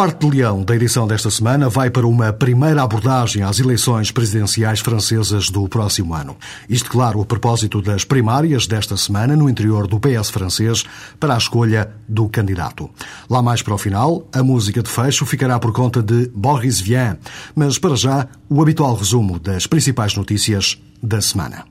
parte de leão da edição desta semana vai para uma primeira abordagem às eleições presidenciais francesas do próximo ano. Isto, claro, a propósito das primárias desta semana no interior do PS francês para a escolha do candidato. Lá mais para o final, a música de fecho ficará por conta de Boris Vian, mas para já, o habitual resumo das principais notícias da semana.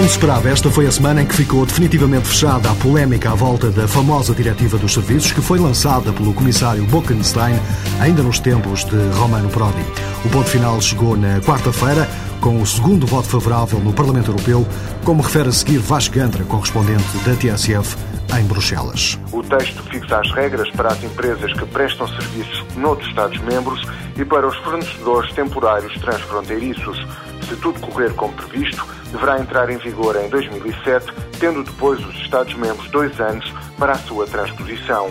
Como se esperava, esta foi a semana em que ficou definitivamente fechada a polémica à volta da famosa Diretiva dos Serviços, que foi lançada pelo comissário Bolkenstein ainda nos tempos de Romano Prodi. O ponto final chegou na quarta-feira, com o segundo voto favorável no Parlamento Europeu, como refere a seguir Vasco Gandra, correspondente da TSF em Bruxelas. O texto fixa as regras para as empresas que prestam serviços noutros Estados-membros e para os fornecedores temporários transfronteiriços. Se tudo correr como previsto, deverá entrar em vigor em 2007, tendo depois os Estados-membros dois anos para a sua transposição.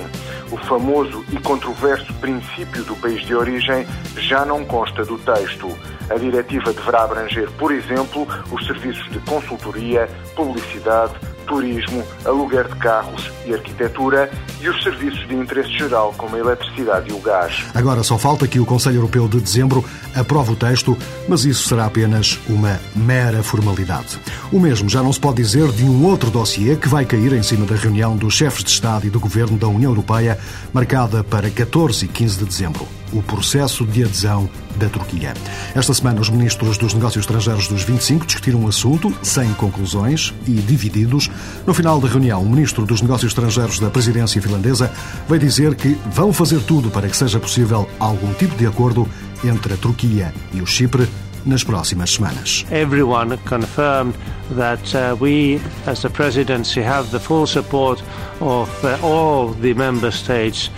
O famoso e controverso princípio do país de origem já não consta do texto. A diretiva deverá abranger, por exemplo, os serviços de consultoria, publicidade, turismo, aluguer de carros e arquitetura e os serviços de interesse geral, como a eletricidade e o gás. Agora só falta que o Conselho Europeu de Dezembro aprove o texto, mas isso será apenas uma mera formalidade. O mesmo já não se pode dizer de um outro dossiê que vai cair em cima da reunião dos chefes de Estado e do Governo da União Europeia, marcada para 14 e 15 de dezembro o processo de adesão da Turquia. Esta semana, os ministros dos Negócios Estrangeiros dos 25 discutiram o assunto, sem conclusões e divididos. No final da reunião, o ministro dos Negócios Estrangeiros da presidência finlandesa veio dizer que vão fazer tudo para que seja possível algum tipo de acordo entre a Turquia e o Chipre nas próximas semanas. Everyone confirmed that uh, we, as the presidency, have the full support of uh, all the member states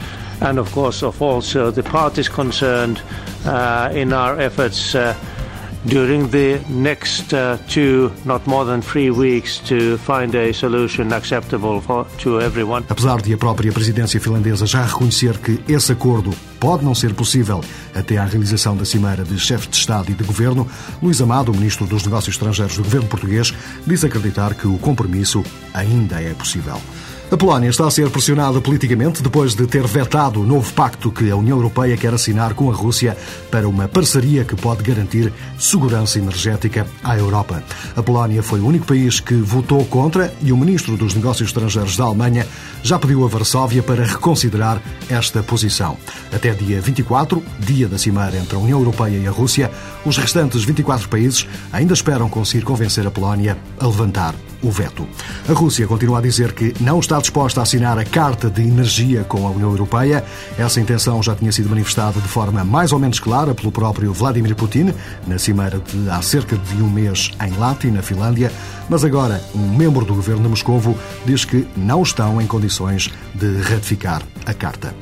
and of course of also the parties concerned uh, in our efforts uh, during the next uh, two, not more than three weeks, to find a solution acceptable for, to everyone. Apesar de a própria presidência finlandesa já reconhecer que esse acordo pode não ser possível até à realização da cimeira de chefes de Estado e de Governo, Luís Amado, ministro dos Negócios Estrangeiros do governo português, diz acreditar que o compromisso ainda é possível. A Polónia está a ser pressionada politicamente depois de ter vetado o novo pacto que a União Europeia quer assinar com a Rússia para uma parceria que pode garantir segurança energética à Europa. A Polónia foi o único país que votou contra e o ministro dos Negócios Estrangeiros da Alemanha já pediu a Varsóvia para reconsiderar esta posição. Até dia 24, dia da cimeira entre a União Europeia e a Rússia, os restantes 24 países ainda esperam conseguir convencer a Polónia a levantar o veto. A Rússia continua a dizer que não está disposta a assinar a Carta de Energia com a União Europeia. Essa intenção já tinha sido manifestada de forma mais ou menos clara pelo próprio Vladimir Putin na cimeira de há cerca de um mês em Lati, na Finlândia, mas agora um membro do governo de Moscovo diz que não estão em condições de ratificar a Carta.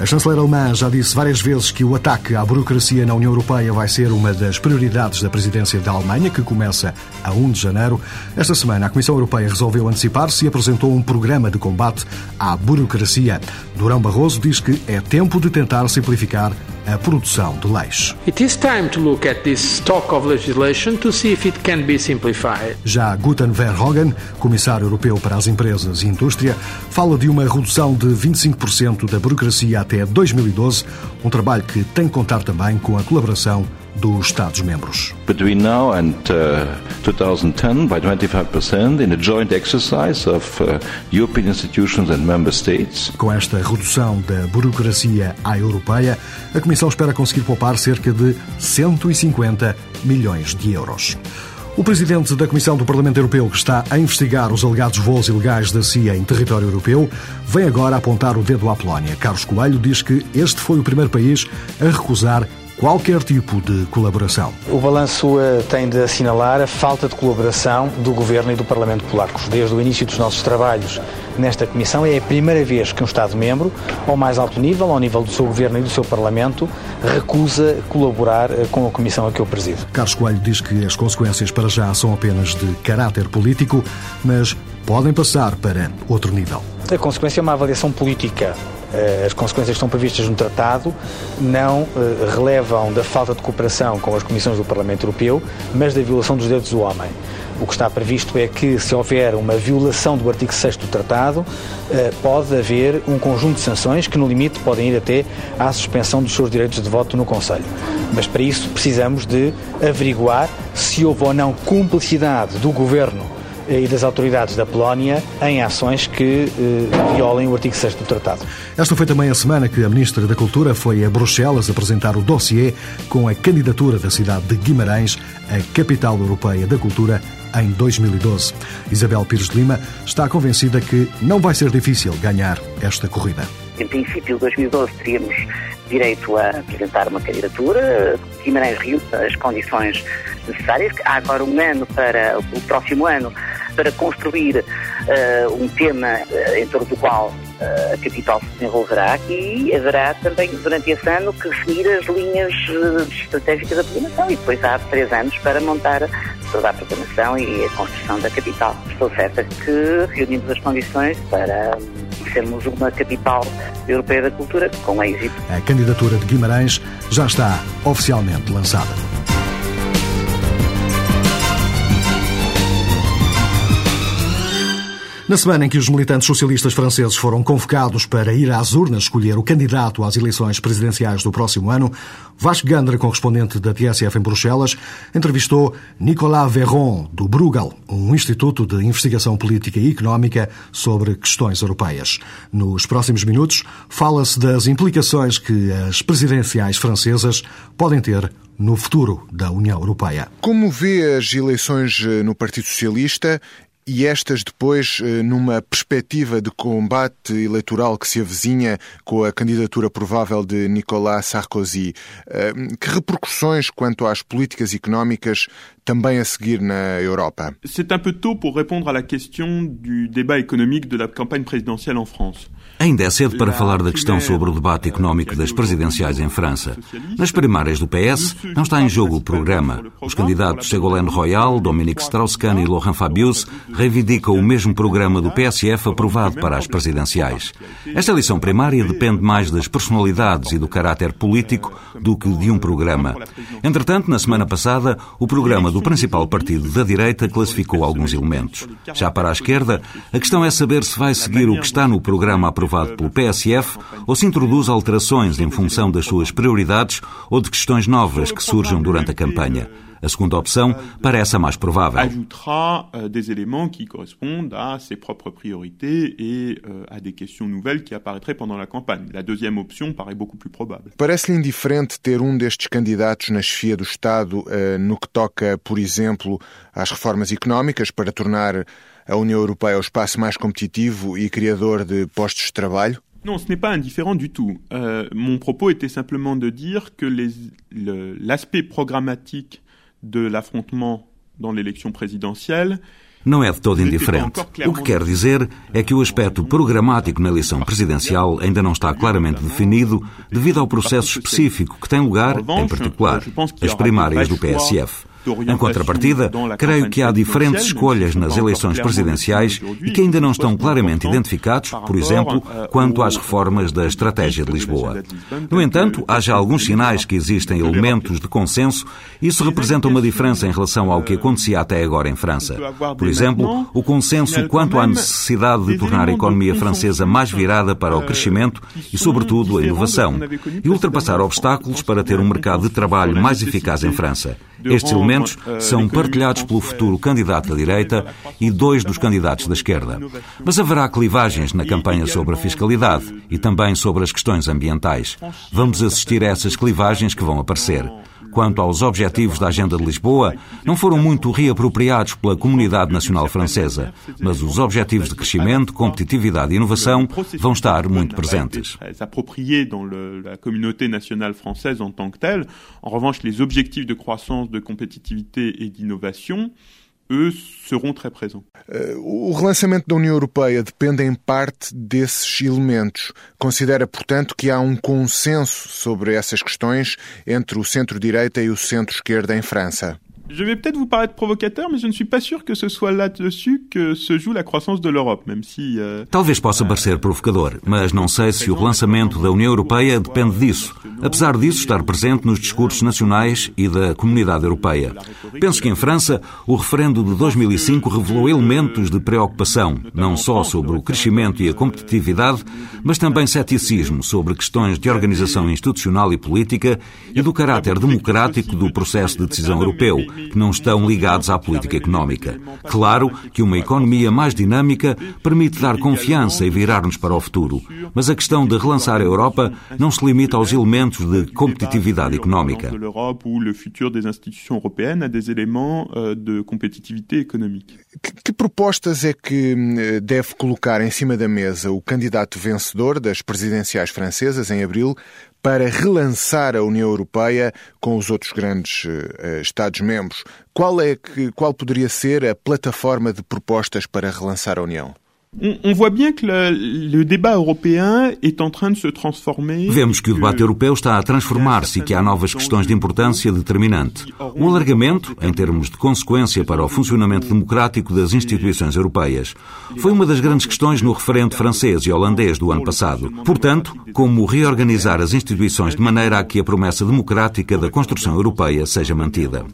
A chanceler alemã já disse várias vezes que o ataque à burocracia na União Europeia vai ser uma das prioridades da presidência da Alemanha, que começa a 1 de janeiro. Esta semana, a Comissão Europeia resolveu antecipar-se e apresentou um programa de combate à burocracia. Durão Barroso diz que é tempo de tentar simplificar a produção de leis. It is time to look at this stock of legislation to see if it can be simplified. Já Guten Verhoeven, comissário europeu para as empresas e indústria, fala de uma redução de 25% da burocracia até 2012, um trabalho que tem que contar também com a colaboração dos Estados-membros. Between now and uh, 2010, by 25%, in a joint exercise of uh, European institutions and member states. Com esta redução da burocracia à europeia, a Comissão espera conseguir poupar cerca de 150 milhões de euros. O presidente da Comissão do Parlamento Europeu, que está a investigar os alegados voos ilegais da CIA em território europeu, vem agora apontar o dedo à Polónia. Carlos Coelho diz que este foi o primeiro país a recusar qualquer tipo de colaboração. O balanço uh, tem de assinalar a falta de colaboração do Governo e do Parlamento polacos. Desde o início dos nossos trabalhos nesta Comissão, é a primeira vez que um Estado-membro, ao mais alto nível, ao nível do seu Governo e do seu Parlamento, recusa colaborar uh, com a Comissão a que eu presido. Carlos Coelho diz que as consequências para já são apenas de caráter político, mas podem passar para outro nível. A consequência é uma avaliação política Eh, as consequências que estão previstas no tratado não eh, relevam da falta de cooperação com as comissões do Parlamento Europeu, mas da violação dos direitos do homem. O que está previsto é que, se houver uma violação do artigo 6 do Tratado, eh, pode haver um conjunto de sanções que, no limite, podem ir até à suspensão dos seus direitos de voto no Conselho. Mas para isso precisamos de averiguar se houve ou não cumplicidade do Governo e das autoridades da Polónia em ações que eh, violem o artigo 6 do Tratado. Esta foi também a semana que a Ministra da Cultura foi a Bruxelas apresentar o dossiê com a candidatura da cidade de Guimarães à capital europeia da cultura em 2012. Isabel Pires de Lima está convencida que não vai ser difícil ganhar esta corrida. Em princípio, 2012 teríamos direito a apresentar uma candidatura. Guimarães reúne as condições necessárias. Há agora um ano para o próximo ano para construir uh, um tema uh, em torno do qual uh, a capital se desenvolverá e haverá também durante esse ano que definir as linhas estratégicas da programação e depois há três anos para montar toda a programação e a construção da capital. Estou certa que reunimos as condições para sermos uma capital europeia da cultura com êxito. A candidatura de Guimarães já está oficialmente lançada. Na semana em que os militantes socialistas franceses foram convocados para ir às urnas escolher o candidato às eleições presidenciais do próximo ano, Vasco Gandra, correspondente da TSF em Bruxelas, entrevistou Nicolas Verron, do Bruegel, um instituto de investigação política e económica sobre questões europeias. Nos próximos minutos, fala-se das implicações que as presidenciais francesas podem ter no futuro da União Europeia. Como vê as eleições eh, no Partido Socialista e estas depois eh, numa perspectiva de combate eleitoral que se avizinha com a candidatura provável de Nicolas Sarkozy. Eh, que repercussões quanto às políticas económicas também a seguir na Europa? C'est un peu tôt pour répondre à la question du débat économique de la campagne présidentielle en France. Ainda é cedo para falar da questão sobre o debate económico das presidenciais em França. Nas primárias do PS, não está em jogo o programa. Os candidatos Ségolène Royal, Dominique Strauss-Kahn e Laurent Fabius reivindicam o mesmo programa do PSF aprovado para as presidenciais. Esta eleição primária depende mais das personalidades e do caráter político do que de um programa. Entretanto, na semana passada, o programa do principal partido da direita classificou alguns elementos. Já para a esquerda, a questão é saber se vai seguir o que está no programa aprovado aprovado pelo PSF ou se introduz alterações em função das suas prioridades ou de questões novas que surjam durante a campanha. A segunda opção parece a mais provável. Ajoutera euh, des éléments qui correspondent à ses propres priorités et euh, à des questions nouvelles qui apparaîtraient pendant la campagne. La deuxième option paraît beaucoup plus probable. Parece-lhe indiferente ter um destes candidatos na chefia do Estado uh, no que toca, por exemplo, às reformas económicas para tornar a União Europeia o espaço mais competitivo e criador de postos de trabalho? Non, ce n'est pas indifférent du tout. Euh, mon propos était simplement de dire que l'aspect programmatique de l'affrontement dans l'élection présidentielle não é de todo indiferente. O que quer dizer é que o aspecto programático na eleição presidencial ainda não está claramente definido devido ao processo específico que tem lugar, em particular, as primárias do PSF. Em contrapartida, creio que há diferentes escolhas nas eleições presidenciais e que ainda não estão claramente identificados, por exemplo, quanto às reformas da Estratégia de Lisboa. No entanto, há já alguns sinais que existem elementos de consenso e isso representa uma diferença em relação ao que acontecia até agora em França. Por exemplo, o consenso quanto à necessidade de tornar a economia francesa mais virada para o crescimento e, sobretudo, a inovação, e ultrapassar obstáculos para ter um mercado de trabalho mais eficaz em França. Estes elementos são partilhados pelo futuro candidato da direita e dois dos candidatos da esquerda. Mas haverá clivagens na campanha sobre a fiscalidade e também sobre as questões ambientais. Vamos assistir a essas clivagens que vão aparecer quanto aos objetivos da Agenda de Lisboa, não foram muito reapropriados pela comunidade nacional francesa, mas os objetivos de crescimento, competitividade e inovação vão estar muito presentes. En revanche, les objectifs de croissance, de compétitivité et d'innovation eux, seront très présents. Eh, o relançamento da União Europeia depende em parte desses elementos. Considera, portanto, que há um consenso sobre essas questões entre o centro-direita e o centro-esquerda em França? Je vais peut-être vous paraître provocateur, mais je ne suis pas sûr que ce soit là-dessus que se joue la croissance de l'Europe, même si... Uh, Talvez possa parecer provocador, mas não sei se o relançamento da União Europeia depende disso, apesar disso estar presente nos discursos nacionais e da comunidade europeia. Penso que em França, o referendo de 2005 revelou elementos de preocupação, não só sobre o crescimento e a competitividade, mas também ceticismo sobre questões de organização institucional e política e do caráter democrático do processo de decisão europeu, que não estão ligados à política económica. Claro que uma economia mais dinâmica permite dar confiança e virar-nos para o futuro, mas a questão de relançar a Europa não se limita aos elementos de competitividade económica. Euh. Que propostas é que hum, deve colocar em cima da mesa o candidato vencedor das presidenciais francesas em abril para relançar a União Europeia com os outros grandes uh, Estados-membros. Qual, é que, qual poderia ser a plataforma de propostas para relançar a União? On, voit bien que le, le, débat européen est en train de se transformer. Vemos que o debate europeu está a transformar-se e que há novas questões de importância determinante. Um alargamento, em termos de consequência para o funcionamento democrático das instituições europeias, foi uma das grandes questões no referendo francês e holandês do ano passado. Portanto, como reorganizar as instituições de maneira a que a promessa democrática da construção europeia seja mantida.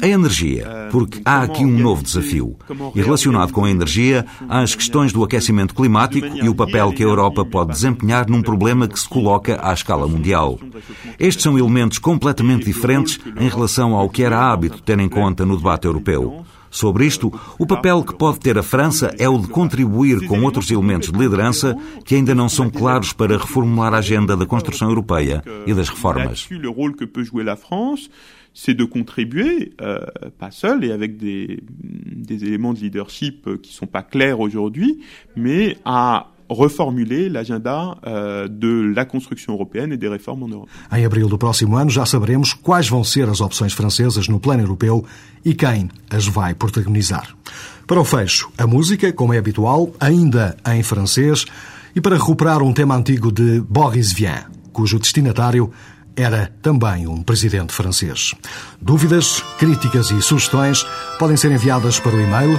A energia, porque há aqui um novo desafio. E relacionado com a energia, há as questões do aquecimento climático e o papel que a Europa pode desempenhar num problema que se coloca à escala mundial. Estes são elementos completamente diferentes em relação ao que era hábito ter em conta no debate europeu. Sobre isto, o papel que pode ter a França é o de contribuir com outros elementos de liderança que ainda não são claros para reformular a agenda da construção europeia e das reformas. c'est de contribuer, euh, pas seul et avec des, des éléments de leadership qui sont pas clairs aujourd'hui, mais à reformuler l'agenda uh, de la construção européenne e des réformes en Europe. Em abril do próximo ano já saberemos quais vão ser as opções francesas no plano europeu e quem as vai protagonizar. Para o fecho, a música, como é habitual, ainda em francês, e para recuperar um tema antigo de Boris Vian, cujo destinatário era também um presidente francês. Dúvidas, críticas e sugestões podem ser enviadas para o e-mail